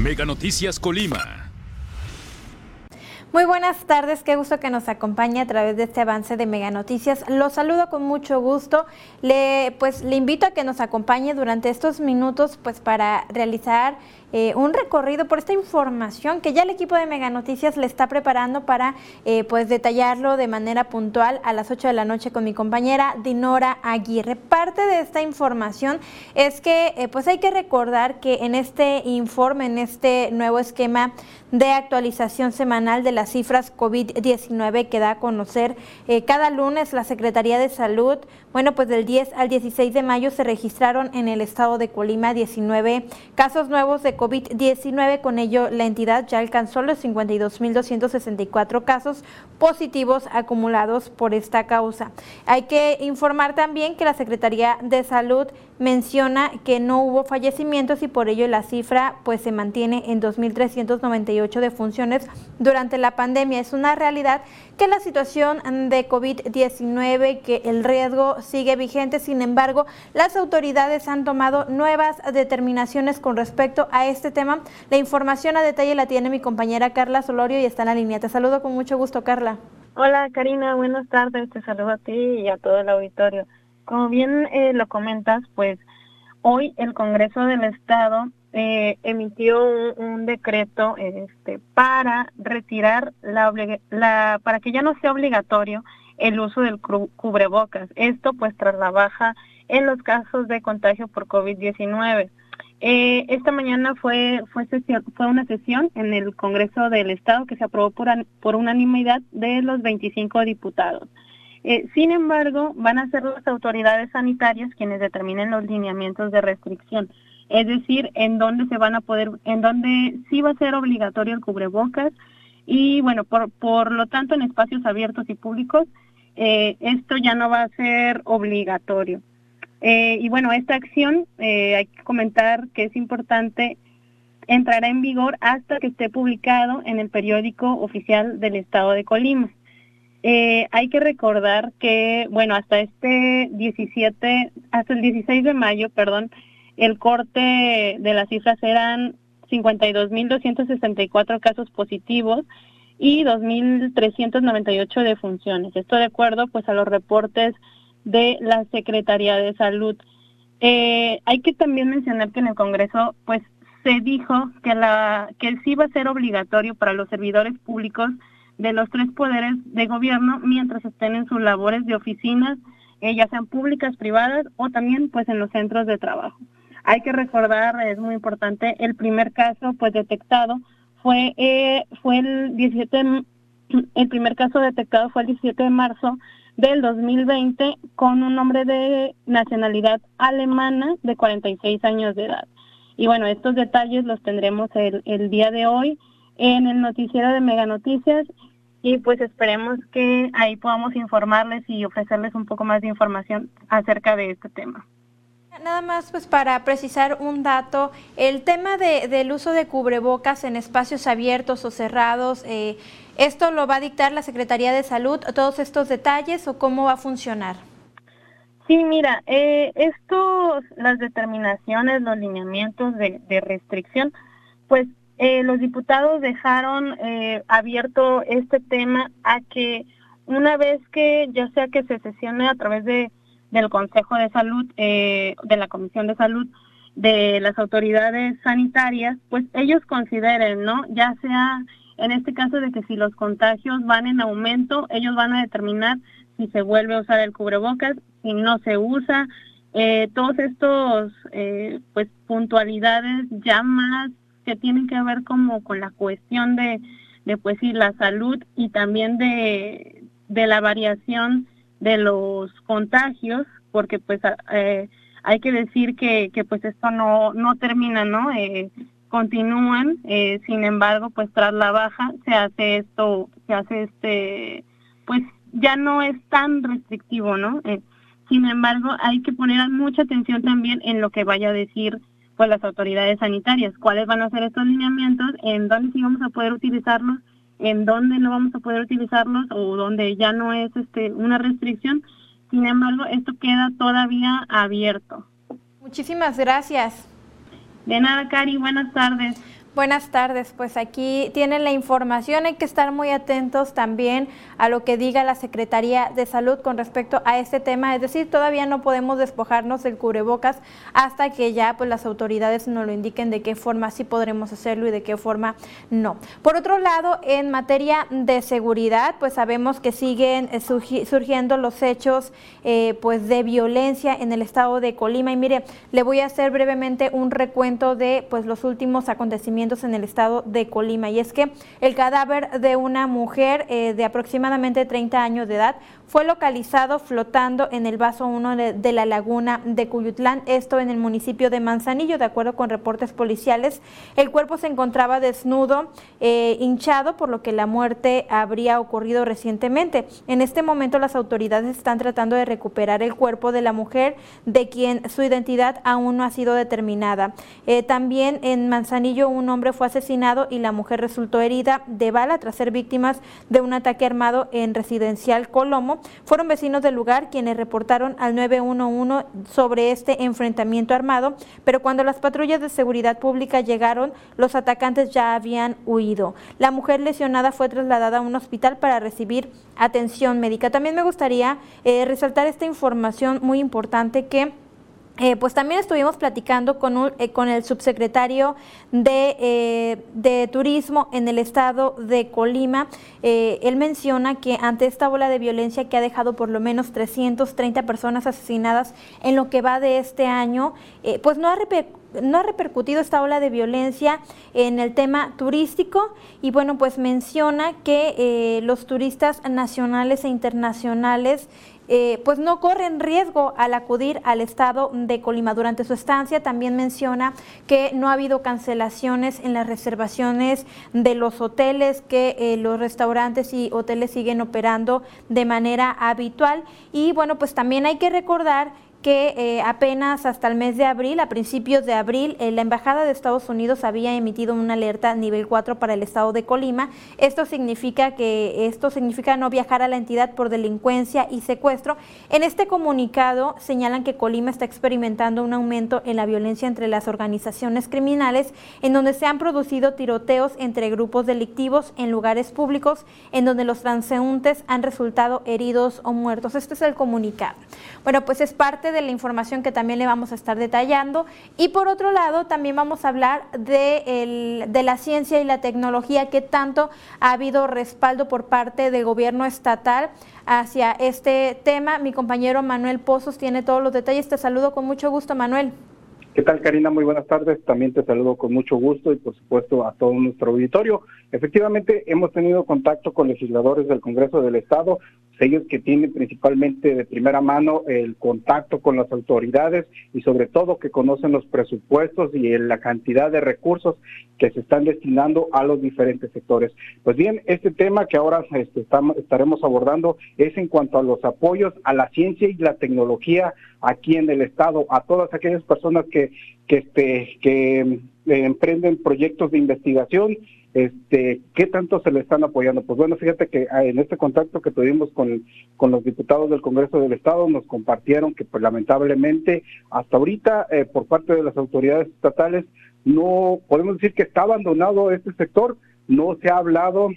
Mega Noticias Colima. Muy buenas tardes, qué gusto que nos acompañe a través de este avance de Mega Noticias. Lo saludo con mucho gusto. Le pues le invito a que nos acompañe durante estos minutos pues para realizar eh, un recorrido por esta información que ya el equipo de Mega Noticias le está preparando para eh, pues detallarlo de manera puntual a las 8 de la noche con mi compañera Dinora Aguirre. Parte de esta información es que eh, pues hay que recordar que en este informe, en este nuevo esquema de actualización semanal de las cifras COVID-19 que da a conocer cada lunes la Secretaría de Salud, bueno pues del 10 al 16 de mayo se registraron en el estado de Colima 19 casos nuevos de COVID-19. Con ello, la entidad ya alcanzó los 52.264 casos positivos acumulados por esta causa. Hay que informar también que la Secretaría de Salud menciona que no hubo fallecimientos y por ello la cifra pues se mantiene en 2.398 defunciones durante la pandemia. Es una realidad que la situación de COVID-19, que el riesgo sigue vigente, sin embargo, las autoridades han tomado nuevas determinaciones con respecto a este tema. La información a detalle la tiene mi compañera Carla Solorio y está en la línea. Te saludo con mucho gusto, Carla. Hola, Karina, buenas tardes. Te saludo a ti y a todo el auditorio. Como bien eh, lo comentas, pues hoy el Congreso del Estado eh, emitió un, decreto este, para retirar la, para que ya no sea obligatorio el uso del cubrebocas. Esto pues tras la baja en los casos de contagio por COVID-19. Eh, esta mañana fue, fue una sesión en el Congreso del Estado que se aprobó por, por unanimidad de los 25 diputados. Eh, sin embargo, van a ser las autoridades sanitarias quienes determinen los lineamientos de restricción, es decir, en dónde se van a poder, en dónde sí va a ser obligatorio el cubrebocas y bueno, por, por lo tanto en espacios abiertos y públicos eh, esto ya no va a ser obligatorio. Eh, y bueno, esta acción hay que comentar que es importante entrará en vigor hasta que esté publicado en el periódico oficial del Estado de Colima. Eh, hay que recordar que, bueno, hasta este 17, hasta el 16 de mayo, perdón, el corte de las cifras eran 52.264 casos positivos y 2.398 defunciones. Esto de acuerdo, pues, a los reportes de la Secretaría de Salud. Eh, hay que también mencionar que en el Congreso, pues, se dijo que la que sí va a ser obligatorio para los servidores públicos de los tres poderes de gobierno mientras estén en sus labores de oficinas, eh, ya sean públicas, privadas o también pues en los centros de trabajo. Hay que recordar, es muy importante, el primer caso pues detectado fue eh, fue el 17 el primer caso detectado fue el 17 de marzo del 2020 con un hombre de nacionalidad alemana de 46 años de edad. Y bueno, estos detalles los tendremos el, el día de hoy en el noticiero de Mega Noticias y pues esperemos que ahí podamos informarles y ofrecerles un poco más de información acerca de este tema. Nada más pues para precisar un dato, el tema de, del uso de cubrebocas en espacios abiertos o cerrados, eh, ¿esto lo va a dictar la Secretaría de Salud, todos estos detalles o cómo va a funcionar? Sí, mira, eh, estos, las determinaciones, los lineamientos de, de restricción, pues eh, los diputados dejaron eh, abierto este tema a que una vez que ya sea que se sesione a través de del Consejo de Salud, eh, de la Comisión de Salud, de las autoridades sanitarias, pues ellos consideren, ¿no? Ya sea en este caso de que si los contagios van en aumento, ellos van a determinar si se vuelve a usar el cubrebocas, si no se usa, todos estos pues puntualidades ya más que tienen que ver como con la cuestión de, de pues sí, la salud y también de, de la variación de los contagios, porque pues eh, hay que decir que, que pues esto no, no termina, ¿no? Eh, continúan, eh, sin embargo, pues tras la baja se hace esto, se hace este, pues ya no es tan restrictivo, ¿no? Sin embargo, hay que poner mucha atención también en lo que vaya a decir pues las autoridades sanitarias, cuáles van a ser estos lineamientos, en dónde sí vamos a poder utilizarlos, en dónde no vamos a poder utilizarlos o dónde ya no es este una restricción. Sin embargo, esto queda todavía abierto. Muchísimas gracias. De nada, Cari, buenas tardes. Buenas tardes, pues aquí tienen la información, hay que estar muy atentos también a lo que diga la Secretaría de Salud con respecto a este tema, es decir, todavía no podemos despojarnos del cubrebocas hasta que ya pues las autoridades nos lo indiquen de qué forma sí podremos hacerlo y de qué forma no. Por otro lado, en materia de seguridad, pues sabemos que siguen eh, surgiendo los hechos eh, pues de violencia en el estado de Colima y mire, le voy a hacer brevemente un recuento de pues los últimos acontecimientos en el estado de Colima. Y es que el cadáver de una mujer eh, de aproximadamente 30 años de edad fue localizado flotando en el vaso 1 de, la laguna de Cuyutlán, esto en el municipio de Manzanillo, de acuerdo con reportes policiales. El cuerpo se encontraba desnudo, eh, hinchado, por lo que la muerte habría ocurrido recientemente. En este momento las autoridades están tratando de recuperar el cuerpo de la mujer, de quien su identidad aún no ha sido determinada. Eh, también en Manzanillo hombre fue asesinado y la mujer resultó herida de bala tras ser víctimas de un ataque armado en residencial Colomo fueron vecinos del lugar quienes reportaron al 911 sobre este enfrentamiento armado, pero cuando las patrullas de seguridad pública llegaron, los atacantes ya habían huido. La mujer lesionada fue trasladada a un hospital para recibir atención médica. También me gustaría eh, resaltar esta información muy importante que eh, pues también estuvimos platicando con, eh, con el subsecretario de, eh, de, Turismo en el estado de Colima. él menciona que ante esta ola de violencia que ha dejado por lo menos 330 personas asesinadas en lo que va de este año, pues no ha, no ha repercutido esta ola de violencia en el tema turístico y bueno, pues menciona que los turistas nacionales e internacionales eh, pues no corren riesgo al acudir al estado de Colima. Durante su estancia también menciona que no ha habido cancelaciones en las reservaciones de los hoteles, que eh, los restaurantes y hoteles siguen operando de manera habitual. Y bueno, pues también hay que recordar que eh, apenas hasta el mes de abril, a principios de abril, eh, la Embajada de Estados Unidos había emitido una alerta nivel 4 para el estado de Colima. Esto significa que esto significa no viajar a la entidad por delincuencia y secuestro. En este comunicado señalan que Colima está experimentando un aumento en la violencia entre las organizaciones criminales, en donde se han producido tiroteos entre grupos delictivos en lugares públicos, en donde los transeúntes han resultado heridos o muertos. Este es el comunicado. Bueno, pues es parte de la información que también le vamos a estar detallando. Y por otro lado, también vamos a hablar de, de la ciencia y la tecnología, que tanto ha habido respaldo por parte del gobierno estatal hacia este tema. Mi compañero Manuel Pozos tiene todos los detalles. Te saludo con mucho gusto, Manuel. ¿Qué tal, Karina? Muy buenas tardes. También te saludo con mucho gusto y, por supuesto, a todo nuestro auditorio. Efectivamente, hemos tenido contacto con legisladores del Congreso del Estado, ellos que tienen principalmente de primera mano el contacto con las autoridades y, sobre todo, que conocen los presupuestos y la cantidad de recursos que se están destinando a los diferentes sectores. Pues bien, este tema que ahora este, estaremos abordando es en cuanto a los apoyos a la ciencia y la tecnología aquí en el Estado, a todas aquellas personas que, este, eh, emprenden proyectos de investigación, este, ¿qué tanto se le están apoyando? Pues bueno, fíjate que ah, en este contacto que tuvimos con, con los diputados del Congreso del Estado nos compartieron que pues lamentablemente hasta ahorita eh, por parte de las autoridades estatales no podemos decir que está abandonado este sector, no se ha hablado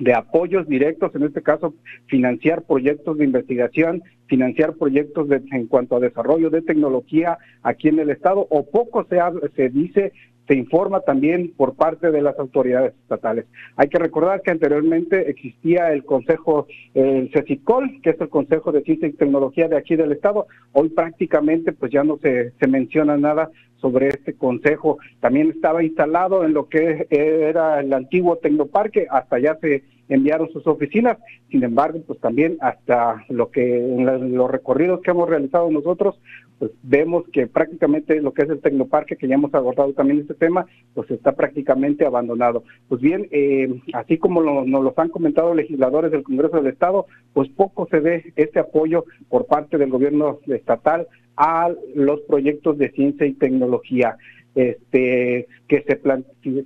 de apoyos directos, en este caso financiar proyectos de investigación, financiar proyectos de, en cuanto a desarrollo de tecnología aquí en el Estado, o poco se, se dice se informa también por parte de las autoridades estatales. Hay que recordar que anteriormente existía el Consejo, CECICOL, que es el Consejo de Ciencia y Tecnología de aquí del Estado. Hoy prácticamente pues ya no se, se menciona nada sobre este consejo. También estaba instalado en lo que era el antiguo Tecnoparque, hasta allá se enviaron sus oficinas. Sin embargo, pues también hasta lo que en los recorridos que hemos realizado nosotros, pues vemos que prácticamente lo que es el Tecnoparque, que ya hemos abordado también este tema, pues está prácticamente abandonado. Pues bien, eh, así como nos lo han comentado legisladores del Congreso del Estado, pues poco se ve este apoyo por parte del gobierno estatal a los proyectos de ciencia y tecnología. Este, que se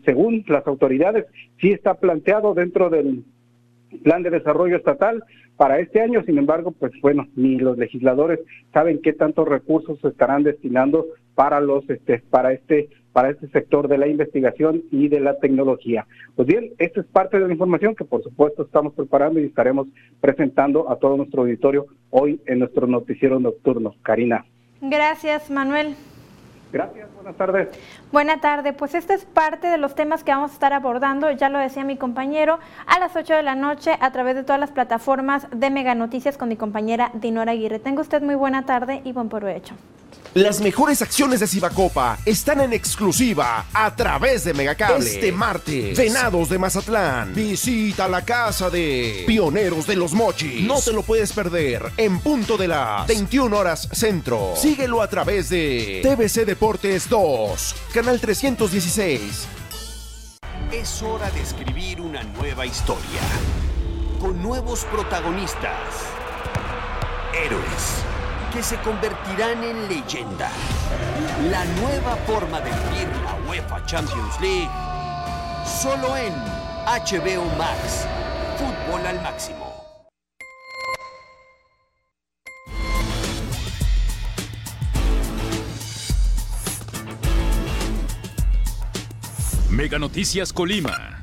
según las autoridades, sí está planteado dentro del plan de desarrollo estatal, para este año. Sin embargo, pues bueno, ni los legisladores saben qué tantos recursos se estarán destinando para los este para este para este sector de la investigación y de la tecnología. Pues bien, esta es parte de la información que por supuesto estamos preparando y estaremos presentando a todo nuestro auditorio hoy en nuestro noticiero nocturno. Karina. Gracias, Manuel. Gracias, buenas tardes. Buenas tardes, pues este es parte de los temas que vamos a estar abordando, ya lo decía mi compañero, a las 8 de la noche a través de todas las plataformas de Mega Noticias con mi compañera Dinora Aguirre. Tenga usted muy buena tarde y buen provecho. Las mejores acciones de Cibacopa están en exclusiva a través de Megacable. Este martes, Venados de Mazatlán. Visita la casa de Pioneros de los Mochis. No te lo puedes perder en punto de las 21 horas centro. Síguelo a través de TVC Deportes 2, canal 316. Es hora de escribir una nueva historia. Con nuevos protagonistas. Héroes que se convertirán en leyenda. La nueva forma de vivir la UEFA Champions League. Solo en HBO Max. Fútbol al máximo. Mega Noticias Colima.